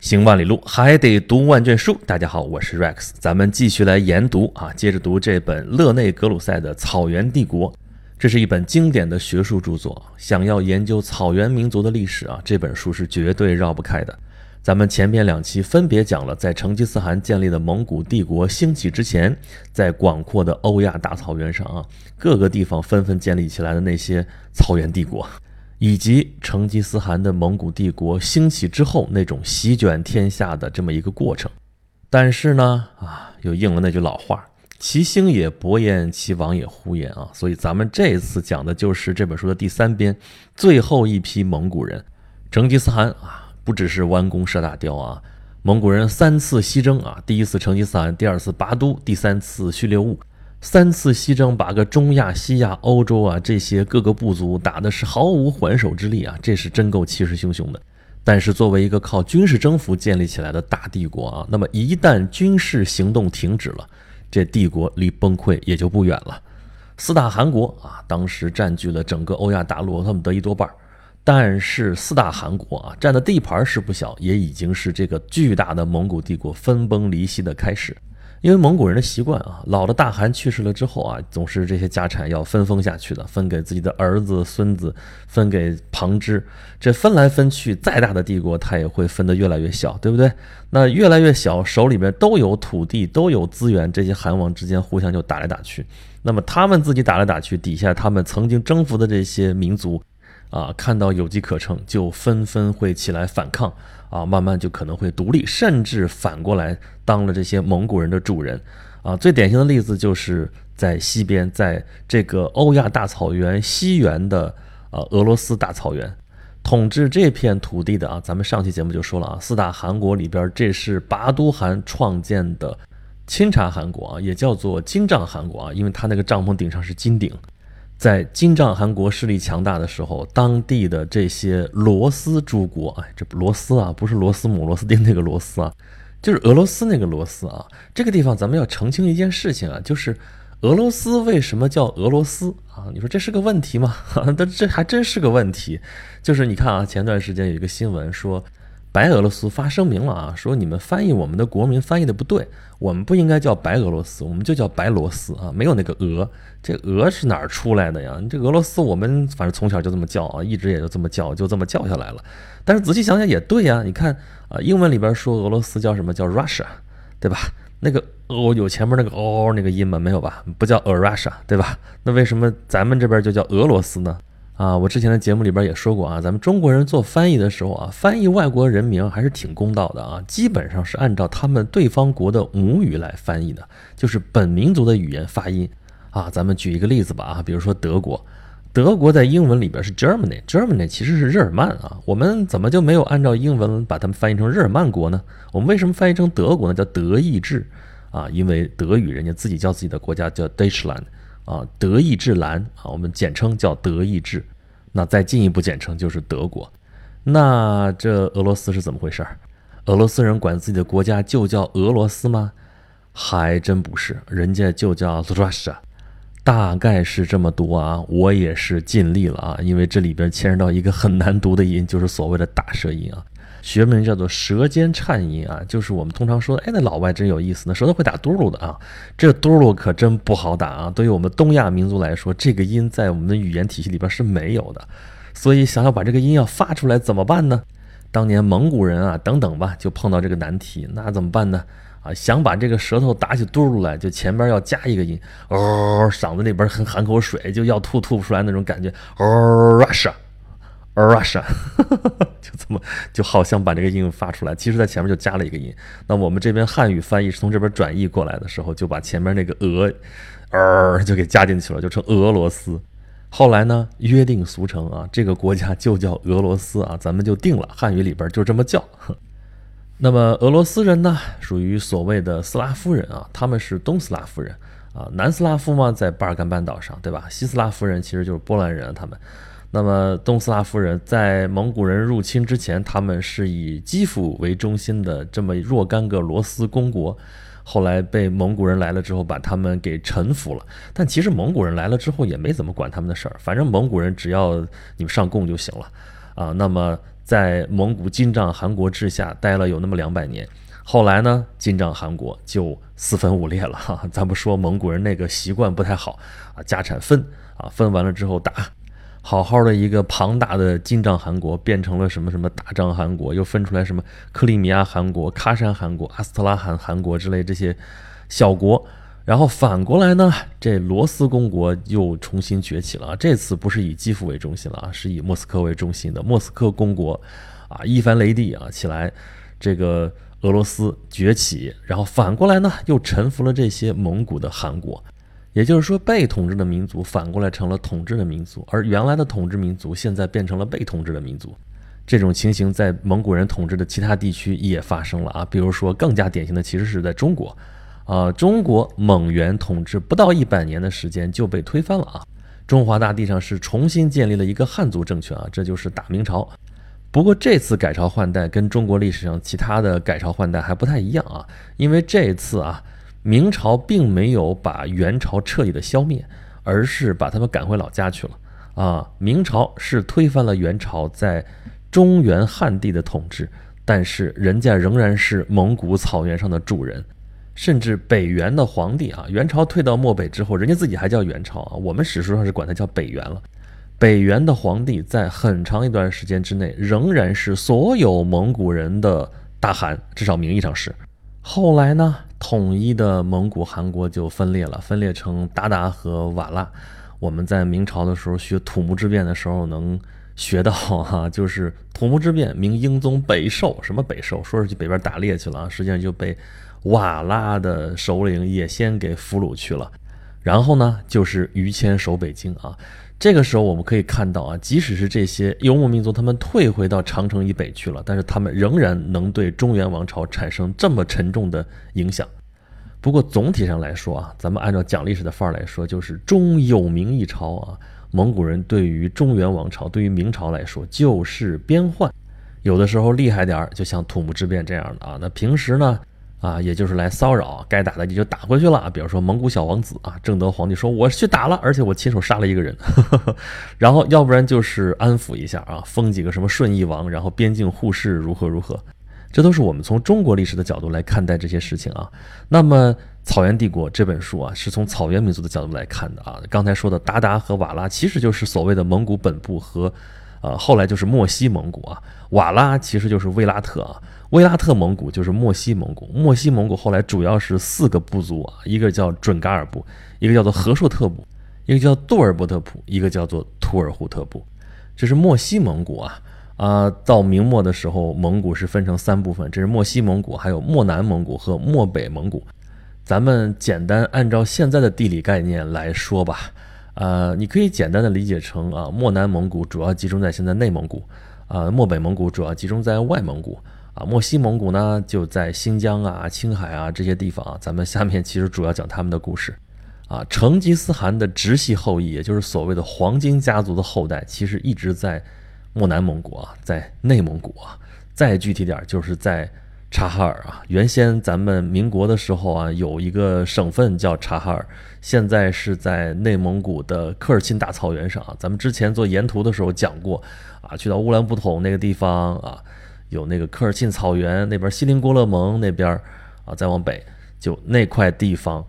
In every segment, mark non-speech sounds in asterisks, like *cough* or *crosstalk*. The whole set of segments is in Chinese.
行万里路，还得读万卷书。大家好，我是 Rex，咱们继续来研读啊，接着读这本勒内·格鲁塞的《草原帝国》。这是一本经典的学术著作，想要研究草原民族的历史啊，这本书是绝对绕不开的。咱们前边两期分别讲了，在成吉思汗建立的蒙古帝国兴起之前，在广阔的欧亚大草原上啊，各个地方纷纷建立起来的那些草原帝国。以及成吉思汗的蒙古帝国兴起之后那种席卷天下的这么一个过程，但是呢，啊，又应了那句老话：“其兴也勃焉，其亡也忽焉。”啊，所以咱们这次讲的就是这本书的第三编，最后一批蒙古人。成吉思汗啊，不只是弯弓射大雕啊，蒙古人三次西征啊，第一次成吉思汗，第二次拔都，第三次序列兀。三次西征，把个中亚、西亚、欧洲啊这些各个部族打的是毫无还手之力啊，这是真够气势汹汹的。但是作为一个靠军事征服建立起来的大帝国啊，那么一旦军事行动停止了，这帝国离崩溃也就不远了。四大汗国啊，当时占据了整个欧亚大陆他们得一多半儿但是四大汗国啊占的地盘是不小，也已经是这个巨大的蒙古帝国分崩离析的开始。因为蒙古人的习惯啊，老的大汗去世了之后啊，总是这些家产要分封下去的，分给自己的儿子、孙子，分给旁支。这分来分去，再大的帝国，他也会分得越来越小，对不对？那越来越小，手里边都有土地，都有资源，这些汗王之间互相就打来打去。那么他们自己打来打去，底下他们曾经征服的这些民族。啊，看到有机可乘，就纷纷会起来反抗啊，慢慢就可能会独立，甚至反过来当了这些蒙古人的主人啊。最典型的例子就是在西边，在这个欧亚大草原西缘的呃俄罗斯大草原，统治这片土地的啊，咱们上期节目就说了啊，四大汗国里边，这是拔都汗创建的钦察汗国啊，也叫做金帐汗国啊，因为他那个帐篷顶上是金顶。在金帐汗国势力强大的时候，当地的这些罗斯诸国，哎，这罗斯啊，不是螺丝母、螺丝钉那个螺丝啊，就是俄罗斯那个罗斯啊。这个地方咱们要澄清一件事情啊，就是俄罗斯为什么叫俄罗斯啊？你说这是个问题吗？*laughs* 这这还真是个问题。就是你看啊，前段时间有一个新闻说。白俄罗斯发声明了啊，说你们翻译我们的国民翻译的不对，我们不应该叫白俄罗斯，我们就叫白罗斯啊，没有那个俄，这俄是哪儿出来的呀？这俄罗斯我们反正从小就这么叫啊，一直也就这么叫，就这么叫下来了。但是仔细想想也对呀，你看啊，英文里边说俄罗斯叫什么叫 Russia，对吧？那个哦有前面那个哦那个音吗？没有吧？不叫 a Russia，对吧？那为什么咱们这边就叫俄罗斯呢？啊，我之前的节目里边也说过啊，咱们中国人做翻译的时候啊，翻译外国人名还是挺公道的啊，基本上是按照他们对方国的母语来翻译的，就是本民族的语言发音啊。咱们举一个例子吧啊，比如说德国，德国在英文里边是 Germany，Germany 其实是日耳曼啊，我们怎么就没有按照英文把它们翻译成日耳曼国呢？我们为什么翻译成德国呢？叫德意志啊，因为德语人家自己叫自己的国家叫 Deutschland。啊，德意志兰啊，我们简称叫德意志。那再进一步简称就是德国。那这俄罗斯是怎么回事儿？俄罗斯人管自己的国家就叫俄罗斯吗？还真不是，人家就叫 Russia。大概是这么读啊，我也是尽力了啊，因为这里边牵扯到一个很难读的音，就是所谓的大舌音啊。学名叫做舌尖颤音啊，就是我们通常说的，哎，那老外真有意思，那舌头会打嘟噜的啊，这嘟噜可真不好打啊。对于我们东亚民族来说，这个音在我们的语言体系里边是没有的，所以想要把这个音要发出来怎么办呢？当年蒙古人啊等等吧，就碰到这个难题，那怎么办呢？啊，想把这个舌头打起嘟噜来，就前边要加一个音，哦，嗓子那边很含口水，就要吐吐不出来那种感觉，哦，Russia。Russia，*laughs* 就这么就好像把这个音发出来，其实在前面就加了一个音。那我们这边汉语翻译是从这边转译过来的时候，就把前面那个俄，呃，就给加进去了，就成俄罗斯。后来呢，约定俗成啊，这个国家就叫俄罗斯啊，咱们就定了，汉语里边就这么叫。*laughs* 那么俄罗斯人呢，属于所谓的斯拉夫人啊，他们是东斯拉夫人啊，南斯拉夫嘛，在巴尔干半岛上，对吧？西斯拉夫人其实就是波兰人，他们。那么东斯拉夫人在蒙古人入侵之前，他们是以基辅为中心的这么若干个罗斯公国，后来被蒙古人来了之后，把他们给臣服了。但其实蒙古人来了之后也没怎么管他们的事儿，反正蒙古人只要你们上贡就行了啊。那么在蒙古金帐汗国治下待了有那么两百年。后来呢，金帐汗国就四分五裂了哈。咱不说蒙古人那个习惯不太好啊，家产分啊，分完了之后打。好好的一个庞大的金帐汗国变成了什么什么大帐汗国，又分出来什么克里米亚汗国、喀山汗国、阿斯特拉罕汗国之类这些小国。然后反过来呢，这罗斯公国又重新崛起了。这次不是以基辅为中心了啊，是以莫斯科为中心的莫斯科公国啊，伊凡雷帝啊起来，这个俄罗斯崛起。然后反过来呢，又臣服了这些蒙古的汗国。也就是说，被统治的民族反过来成了统治的民族，而原来的统治民族现在变成了被统治的民族。这种情形在蒙古人统治的其他地区也发生了啊，比如说更加典型的其实是在中国，啊，中国蒙元统治不到一百年的时间就被推翻了啊，中华大地上是重新建立了一个汉族政权啊，这就是大明朝。不过这次改朝换代跟中国历史上其他的改朝换代还不太一样啊，因为这次啊。明朝并没有把元朝彻底的消灭，而是把他们赶回老家去了。啊，明朝是推翻了元朝在中原汉地的统治，但是人家仍然是蒙古草原上的主人，甚至北元的皇帝啊，元朝退到漠北之后，人家自己还叫元朝啊，我们史书上是管它叫北元了。北元的皇帝在很长一段时间之内，仍然是所有蒙古人的大汗，至少名义上是。后来呢？统一的蒙古汗国就分裂了，分裂成鞑靼和瓦剌。我们在明朝的时候学土木之变的时候能学到哈，就是土木之变，明英宗北狩，什么北狩？说是去北边打猎去了，实际上就被瓦剌的首领也先给俘虏去了。然后呢，就是于谦守北京啊。这个时候我们可以看到啊，即使是这些游牧民族，他们退回到长城以北去了，但是他们仍然能对中原王朝产生这么沉重的影响。不过总体上来说啊，咱们按照讲历史的范儿来说，就是中有明一朝啊。蒙古人对于中原王朝，对于明朝来说就是边患，有的时候厉害点儿，就像土木之变这样的啊。那平时呢？啊，也就是来骚扰，该打的你就打回去了。比如说蒙古小王子啊，正德皇帝说我去打了，而且我亲手杀了一个人。呵 *laughs* 呵然后要不然就是安抚一下啊，封几个什么顺义王，然后边境互市如何如何，这都是我们从中国历史的角度来看待这些事情啊。那么《草原帝国》这本书啊，是从草原民族的角度来看的啊。刚才说的达达和瓦拉，其实就是所谓的蒙古本部和，呃，后来就是莫西蒙古啊。瓦拉其实就是威拉特啊。威拉特蒙古就是莫西蒙古，莫西蒙古后来主要是四个部族啊，一个叫准噶尔部，一个叫做和硕特部，一个叫杜尔伯特部，一个叫做图尔扈特部，这是莫西蒙古啊啊！到明末的时候，蒙古是分成三部分，这是莫西蒙古，还有莫南蒙古和莫北蒙古。咱们简单按照现在的地理概念来说吧，呃，你可以简单的理解成啊，莫南蒙古主要集中在现在内蒙古，啊，莫北蒙古主要集中在外蒙古。啊，墨西蒙古呢，就在新疆啊、青海啊这些地方啊。咱们下面其实主要讲他们的故事。啊，成吉思汗的直系后裔，也就是所谓的黄金家族的后代，其实一直在漠南蒙古啊，在内蒙古啊。再具体点，就是在察哈尔啊。原先咱们民国的时候啊，有一个省份叫察哈尔，现在是在内蒙古的科尔沁大草原上啊。咱们之前做沿途的时候讲过啊，去到乌兰布统那个地方啊。有那个科尔沁草原那边，锡林郭勒盟那边啊，再往北就那块地方，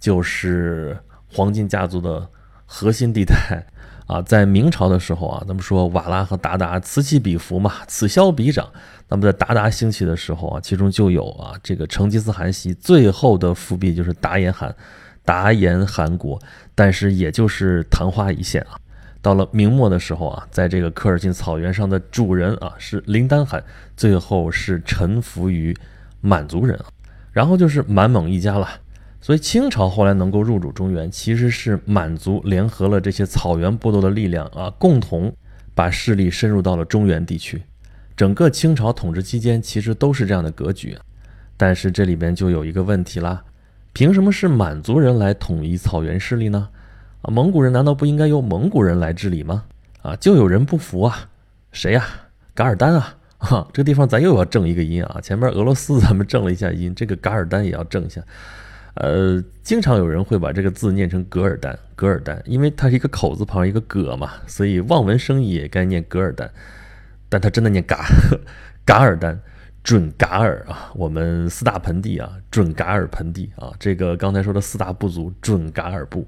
就是黄金家族的核心地带啊。在明朝的时候啊，咱们说瓦剌和鞑靼此起彼伏嘛，此消彼长。那么在鞑靼兴起的时候啊，其中就有啊这个成吉思汗系最后的复辟，就是达延汗，达延汗国，但是也就是昙花一现啊。到了明末的时候啊，在这个科尔沁草原上的主人啊是林丹汗，最后是臣服于满族人啊，然后就是满蒙一家了。所以清朝后来能够入主中原，其实是满族联合了这些草原部落的力量啊，共同把势力深入到了中原地区。整个清朝统治期间，其实都是这样的格局。但是这里边就有一个问题啦，凭什么是满族人来统一草原势力呢？啊，蒙古人难道不应该由蒙古人来治理吗？啊，就有人不服啊，谁呀？噶尔丹啊！哈，这个地方咱又要正一个音啊。前面俄罗斯咱们正了一下音，这个噶尔丹也要正一下。呃，经常有人会把这个字念成噶尔丹，噶尔丹，因为它是一个口字旁一个葛嘛，所以望文生义也该念噶尔丹。但他真的念噶 *laughs* 噶尔丹，准噶尔啊，我们四大盆地啊，准噶尔盆地啊，这个刚才说的四大部族准噶尔部，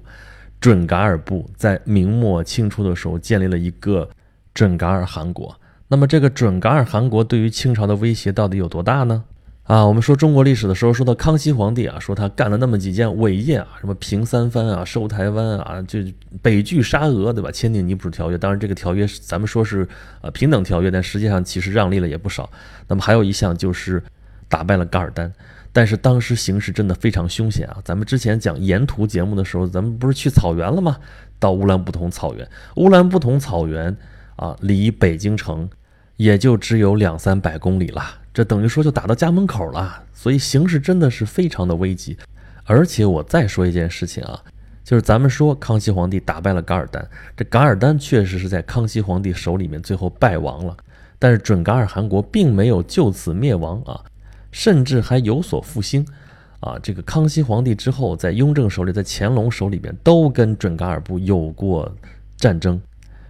准噶尔部在明末清初的时候建立了一个准噶尔汗国。那么这个准噶尔汗国对于清朝的威胁到底有多大呢？啊，我们说中国历史的时候，说到康熙皇帝啊，说他干了那么几件伟业啊，什么平三藩啊，收台湾啊，就北拒沙俄，对吧？签订尼普条约，当然这个条约咱们说是呃平等条约，但实际上其实让利了也不少。那么还有一项就是打败了噶尔丹，但是当时形势真的非常凶险啊。咱们之前讲沿途节目的时候，咱们不是去草原了吗？到乌兰布统草原，乌兰布统草原啊，离北京城也就只有两三百公里了。这等于说就打到家门口了，所以形势真的是非常的危急。而且我再说一件事情啊，就是咱们说康熙皇帝打败了噶尔丹，这噶尔丹确实是在康熙皇帝手里面最后败亡了，但是准噶尔汗国并没有就此灭亡啊，甚至还有所复兴啊。这个康熙皇帝之后，在雍正手里，在乾隆手里边都跟准噶尔部有过战争。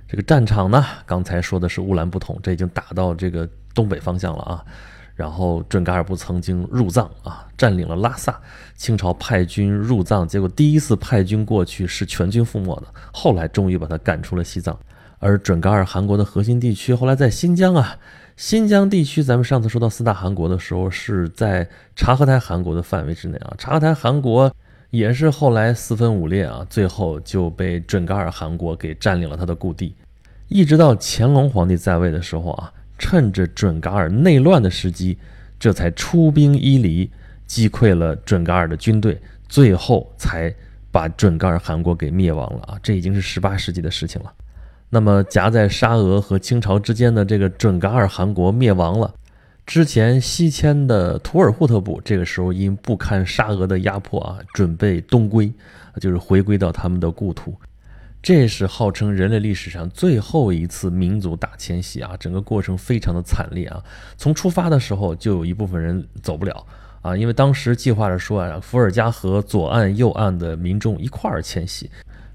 这个战场呢，刚才说的是乌兰布统，这已经打到这个东北方向了啊。然后准噶尔部曾经入藏啊，占领了拉萨。清朝派军入藏，结果第一次派军过去是全军覆没的。后来终于把他赶出了西藏。而准噶尔汗国的核心地区后来在新疆啊，新疆地区咱们上次说到四大汗国的时候是在察合台汗国的范围之内啊。察合台汗国也是后来四分五裂啊，最后就被准噶尔汗国给占领了他的故地。一直到乾隆皇帝在位的时候啊。趁着准噶尔内乱的时机，这才出兵伊犁，击溃了准噶尔的军队，最后才把准噶尔汗国给灭亡了啊！这已经是十八世纪的事情了。那么夹在沙俄和清朝之间的这个准噶尔汗国灭亡了，之前西迁的图尔扈特部，这个时候因不堪沙俄的压迫啊，准备东归，就是回归到他们的故土。这是号称人类历史上最后一次民族大迁徙啊！整个过程非常的惨烈啊！从出发的时候就有一部分人走不了啊，因为当时计划着说啊，伏尔加河左岸、右岸的民众一块儿迁徙，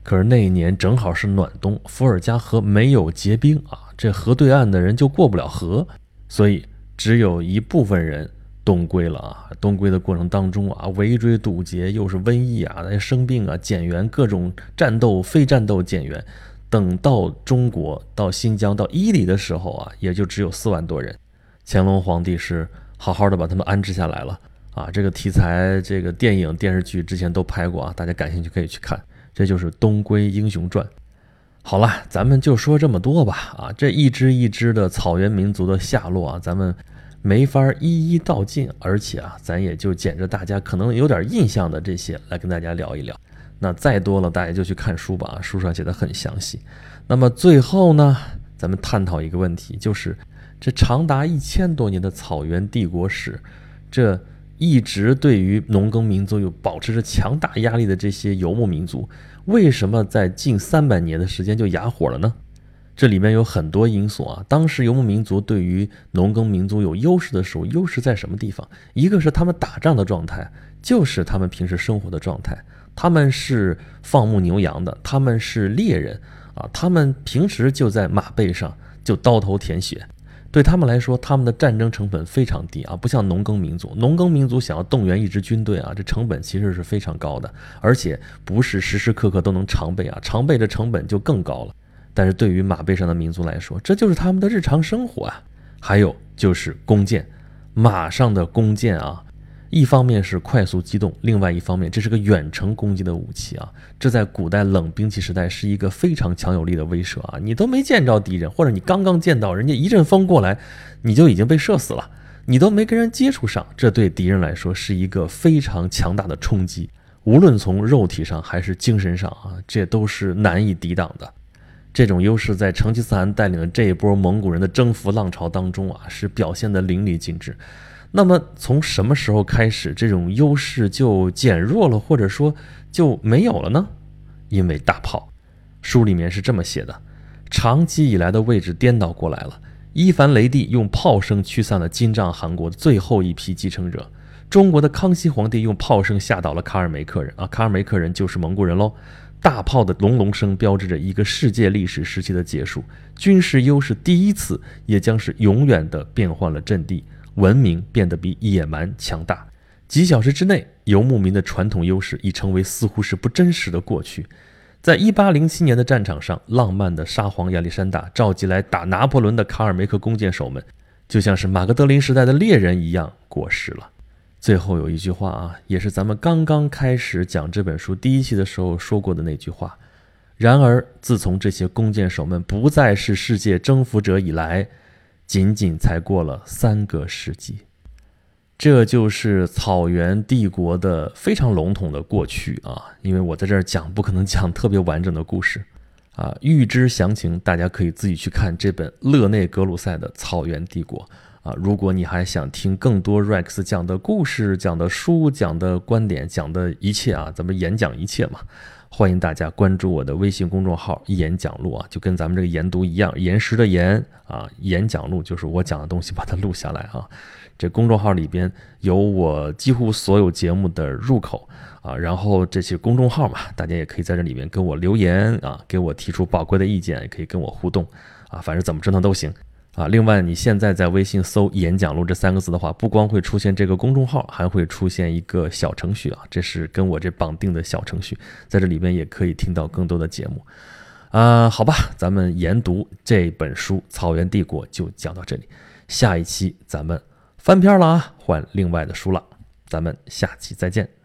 可是那一年正好是暖冬，伏尔加河没有结冰啊，这河对岸的人就过不了河，所以只有一部分人。东归了啊！东归的过程当中啊，围追堵截，又是瘟疫啊，那生病啊，减员，各种战斗、非战斗减员。等到中国到新疆到伊犁的时候啊，也就只有四万多人。乾隆皇帝是好好的把他们安置下来了啊！这个题材，这个电影、电视剧之前都拍过啊，大家感兴趣可以去看。这就是《东归英雄传》。好了，咱们就说这么多吧啊！这一支一支的草原民族的下落啊，咱们。没法一一道尽，而且啊，咱也就捡着大家可能有点印象的这些来跟大家聊一聊。那再多了，大家就去看书吧，啊书上写的很详细。那么最后呢，咱们探讨一个问题，就是这长达一千多年的草原帝国史，这一直对于农耕民族有保持着强大压力的这些游牧民族，为什么在近三百年的时间就哑火了呢？这里面有很多因素啊。当时游牧民族对于农耕民族有优势的时候，优势在什么地方？一个是他们打仗的状态，就是他们平时生活的状态。他们是放牧牛羊的，他们是猎人啊，他们平时就在马背上就刀头舔血。对他们来说，他们的战争成本非常低啊，不像农耕民族。农耕民族想要动员一支军队啊，这成本其实是非常高的，而且不是时时刻刻都能常备啊，常备的成本就更高了。但是对于马背上的民族来说，这就是他们的日常生活啊。还有就是弓箭，马上的弓箭啊，一方面是快速机动，另外一方面这是个远程攻击的武器啊。这在古代冷兵器时代是一个非常强有力的威慑啊。你都没见着敌人，或者你刚刚见到人家一阵风过来，你就已经被射死了，你都没跟人接触上，这对敌人来说是一个非常强大的冲击，无论从肉体上还是精神上啊，这都是难以抵挡的。这种优势在成吉思汗带领的这一波蒙古人的征服浪潮当中啊，是表现得淋漓尽致。那么从什么时候开始，这种优势就减弱了，或者说就没有了呢？因为大炮。书里面是这么写的：长期以来的位置颠倒过来了。伊凡雷帝用炮声驱散了金帐汗国最后一批继承者。中国的康熙皇帝用炮声吓倒了卡尔梅克人啊，卡尔梅克人就是蒙古人喽。大炮的隆隆声标志着一个世界历史时期的结束，军事优势第一次也将是永远的变换了阵地，文明变得比野蛮强大。几小时之内，游牧民的传统优势已成为似乎是不真实的过去。在一八零七年的战场上，浪漫的沙皇亚历山大召集来打拿破仑的卡尔梅克弓箭手们，就像是马格德林时代的猎人一样过时了。最后有一句话啊，也是咱们刚刚开始讲这本书第一期的时候说过的那句话。然而，自从这些弓箭手们不再是世界征服者以来，仅仅才过了三个世纪。这就是草原帝国的非常笼统的过去啊！因为我在这儿讲，不可能讲特别完整的故事啊。预知详情，大家可以自己去看这本勒内·格鲁塞的《草原帝国》。啊，如果你还想听更多 Rex 讲的故事、讲的书、讲的观点、讲的一切啊，咱们演讲一切嘛，欢迎大家关注我的微信公众号“演讲录”啊，就跟咱们这个研读一样，岩石的岩啊，演讲录就是我讲的东西把它录下来啊。这公众号里边有我几乎所有节目的入口啊，然后这些公众号嘛，大家也可以在这里面跟我留言啊，给我提出宝贵的意见，也可以跟我互动啊，反正怎么折腾都行。啊，另外，你现在在微信搜“演讲录”这三个字的话，不光会出现这个公众号，还会出现一个小程序啊，这是跟我这绑定的小程序，在这里边也可以听到更多的节目。啊，好吧，咱们研读这本书《草原帝国》就讲到这里，下一期咱们翻篇了啊，换另外的书了，咱们下期再见。